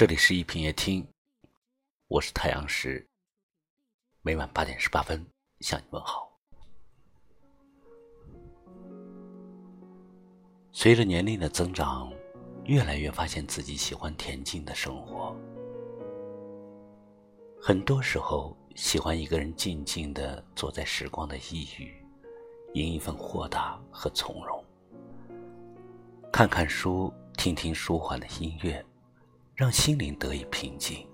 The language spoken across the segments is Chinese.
这里是一品夜听，我是太阳石，每晚八点十八分向你问好。随着年龄的增长，越来越发现自己喜欢恬静的生活。很多时候，喜欢一个人静静的坐在时光的一隅，饮一份豁达和从容，看看书，听听舒缓的音乐。让心灵得以平静，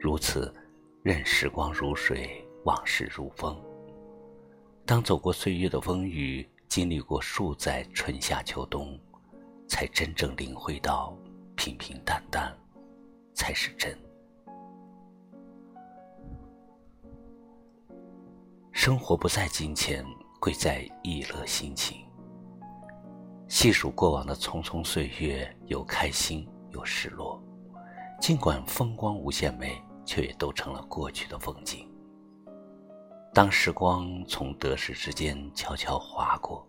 如此，任时光如水，往事如风。当走过岁月的风雨，经历过数载春夏秋冬，才真正领会到平平淡淡才是真。生活不在金钱，贵在意乐心情。细数过往的匆匆岁月，有开心。有失落，尽管风光无限美，却也都成了过去的风景。当时光从得失之间悄悄划过，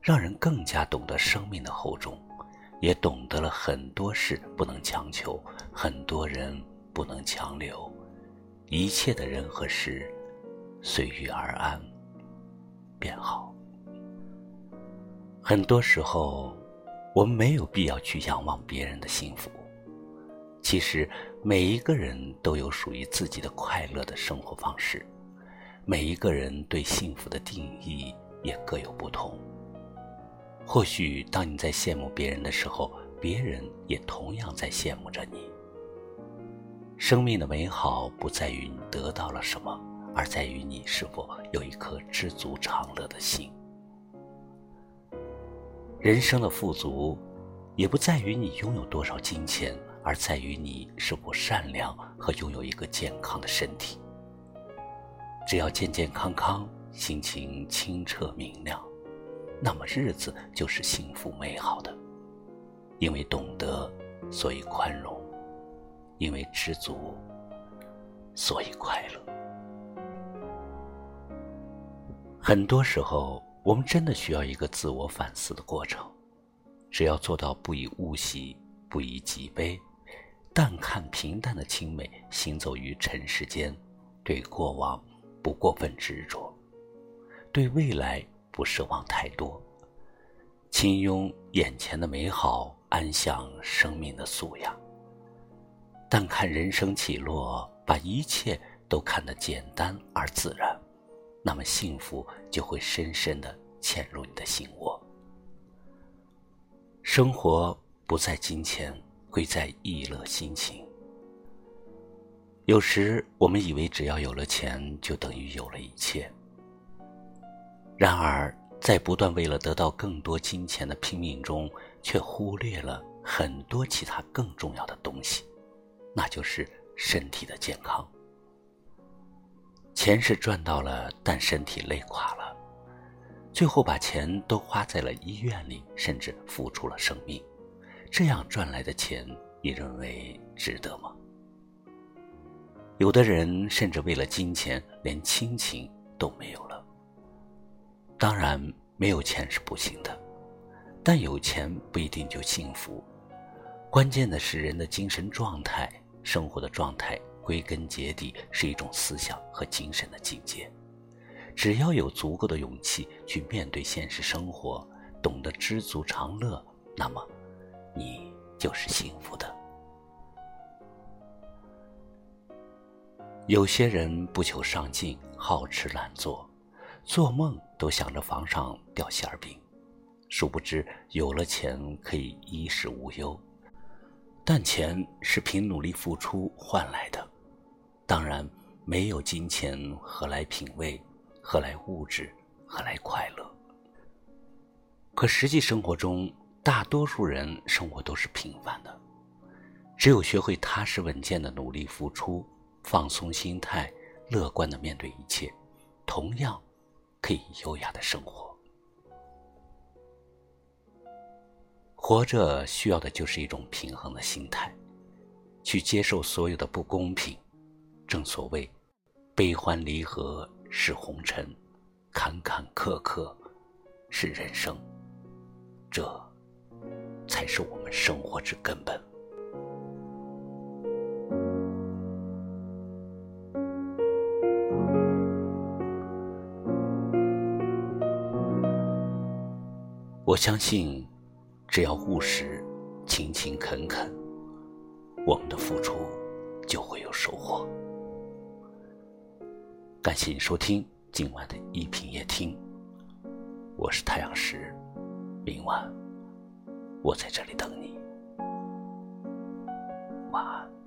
让人更加懂得生命的厚重，也懂得了很多事不能强求，很多人不能强留，一切的人和事，随遇而安，便好。很多时候。我们没有必要去仰望别人的幸福。其实，每一个人都有属于自己的快乐的生活方式，每一个人对幸福的定义也各有不同。或许，当你在羡慕别人的时候，别人也同样在羡慕着你。生命的美好不在于你得到了什么，而在于你是否有一颗知足常乐的心。人生的富足，也不在于你拥有多少金钱，而在于你是否善良和拥有一个健康的身体。只要健健康康，心情清澈明亮，那么日子就是幸福美好的。因为懂得，所以宽容；因为知足，所以快乐。很多时候。我们真的需要一个自我反思的过程，只要做到不以物喜，不以己悲，淡看平淡的清美，行走于尘世间，对过往不过分执着，对未来不奢望太多，轻拥眼前的美好，安享生命的素养，淡看人生起落，把一切都看得简单而自然。那么幸福就会深深的嵌入你的心窝。生活不在金钱，贵在意乐心情。有时我们以为只要有了钱，就等于有了一切。然而，在不断为了得到更多金钱的拼命中，却忽略了很多其他更重要的东西，那就是身体的健康。钱是赚到了，但身体累垮了，最后把钱都花在了医院里，甚至付出了生命。这样赚来的钱，你认为值得吗？有的人甚至为了金钱，连亲情都没有了。当然，没有钱是不行的，但有钱不一定就幸福。关键的是人的精神状态，生活的状态。归根结底是一种思想和精神的境界。只要有足够的勇气去面对现实生活，懂得知足常乐，那么你就是幸福的。有些人不求上进，好吃懒做，做梦都想着房上掉馅儿饼，殊不知有了钱可以衣食无忧，但钱是凭努力付出换来的。当然，没有金钱，何来品味？何来物质？何来快乐？可实际生活中，大多数人生活都是平凡的。只有学会踏实稳健的努力付出，放松心态，乐观的面对一切，同样可以优雅的生活。活着需要的就是一种平衡的心态去接受所有的不公平。正所谓悲欢离合是红尘坎坎坷坷是人生这才是我们生活之根本。我相信只要务实勤勤恳恳我们的付出就会有收获。感谢你收听今晚的一品夜听我是太阳石明晚我在这里等你。晚安。